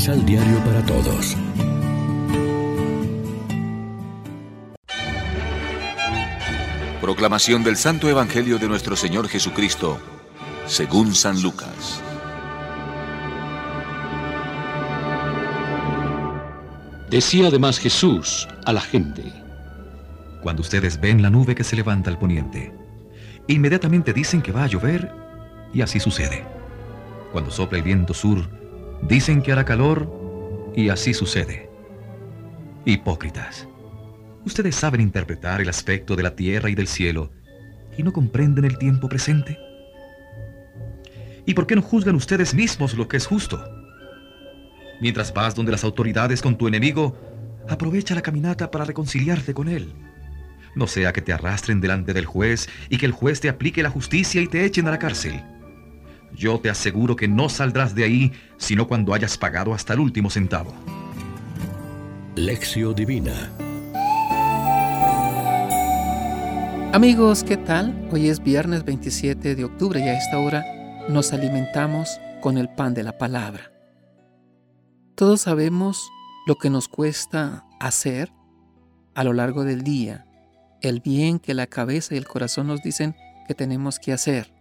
Misal Diario para Todos. Proclamación del Santo Evangelio de nuestro Señor Jesucristo, según San Lucas. Decía además Jesús a la gente, Cuando ustedes ven la nube que se levanta al poniente, inmediatamente dicen que va a llover y así sucede. Cuando sopla el viento sur, dicen que hará calor y así sucede. Hipócritas. Ustedes saben interpretar el aspecto de la tierra y del cielo y no comprenden el tiempo presente. ¿Y por qué no juzgan ustedes mismos lo que es justo? Mientras vas donde las autoridades con tu enemigo, aprovecha la caminata para reconciliarte con él. No sea que te arrastren delante del juez y que el juez te aplique la justicia y te echen a la cárcel. Yo te aseguro que no saldrás de ahí sino cuando hayas pagado hasta el último centavo. Lección Divina Amigos, ¿qué tal? Hoy es viernes 27 de octubre y a esta hora nos alimentamos con el pan de la palabra. Todos sabemos lo que nos cuesta hacer a lo largo del día, el bien que la cabeza y el corazón nos dicen que tenemos que hacer,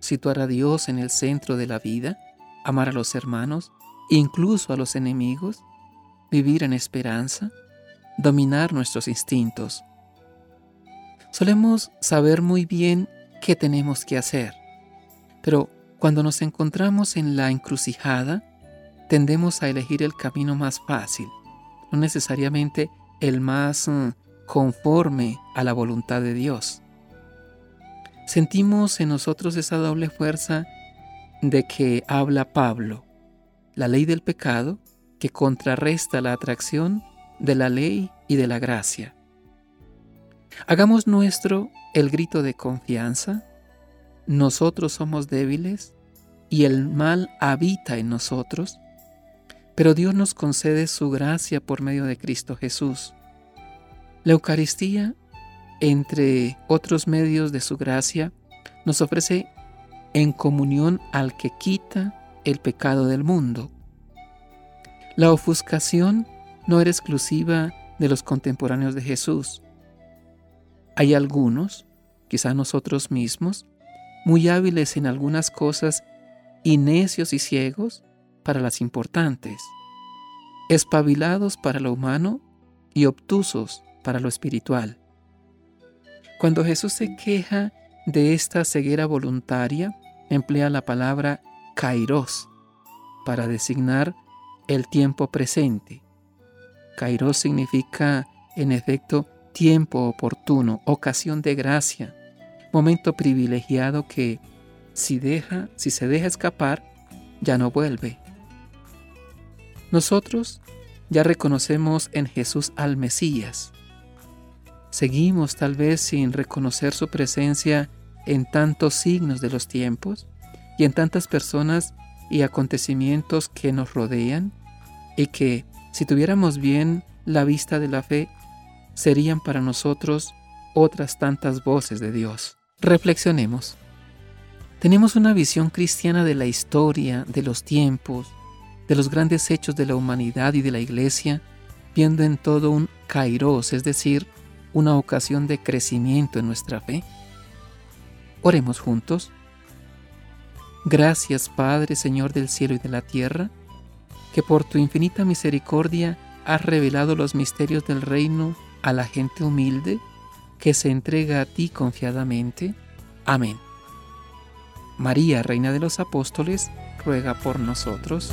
situar a Dios en el centro de la vida, amar a los hermanos, incluso a los enemigos, vivir en esperanza, dominar nuestros instintos. Solemos saber muy bien qué tenemos que hacer, pero cuando nos encontramos en la encrucijada, tendemos a elegir el camino más fácil, no necesariamente el más uh, conforme a la voluntad de Dios. Sentimos en nosotros esa doble fuerza de que habla Pablo, la ley del pecado que contrarresta la atracción de la ley y de la gracia. Hagamos nuestro el grito de confianza. Nosotros somos débiles y el mal habita en nosotros, pero Dios nos concede su gracia por medio de Cristo Jesús. La Eucaristía, entre otros medios de su gracia, nos ofrece en comunión al que quita el pecado del mundo. La ofuscación no era exclusiva de los contemporáneos de Jesús. Hay algunos, quizá nosotros mismos, muy hábiles en algunas cosas y necios y ciegos para las importantes, espabilados para lo humano y obtusos para lo espiritual. Cuando Jesús se queja de esta ceguera voluntaria, emplea la palabra kairos para designar el tiempo presente. Kairos significa, en efecto, tiempo oportuno, ocasión de gracia, momento privilegiado que si deja, si se deja escapar, ya no vuelve. Nosotros ya reconocemos en Jesús al Mesías. Seguimos tal vez sin reconocer su presencia en tantos signos de los tiempos y en tantas personas y acontecimientos que nos rodean y que, si tuviéramos bien la vista de la fe, serían para nosotros otras tantas voces de Dios. Reflexionemos. Tenemos una visión cristiana de la historia, de los tiempos, de los grandes hechos de la humanidad y de la iglesia, viendo en todo un kairos, es decir, una ocasión de crecimiento en nuestra fe. Oremos juntos. Gracias Padre, Señor del cielo y de la tierra, que por tu infinita misericordia has revelado los misterios del reino a la gente humilde que se entrega a ti confiadamente. Amén. María, Reina de los Apóstoles, ruega por nosotros.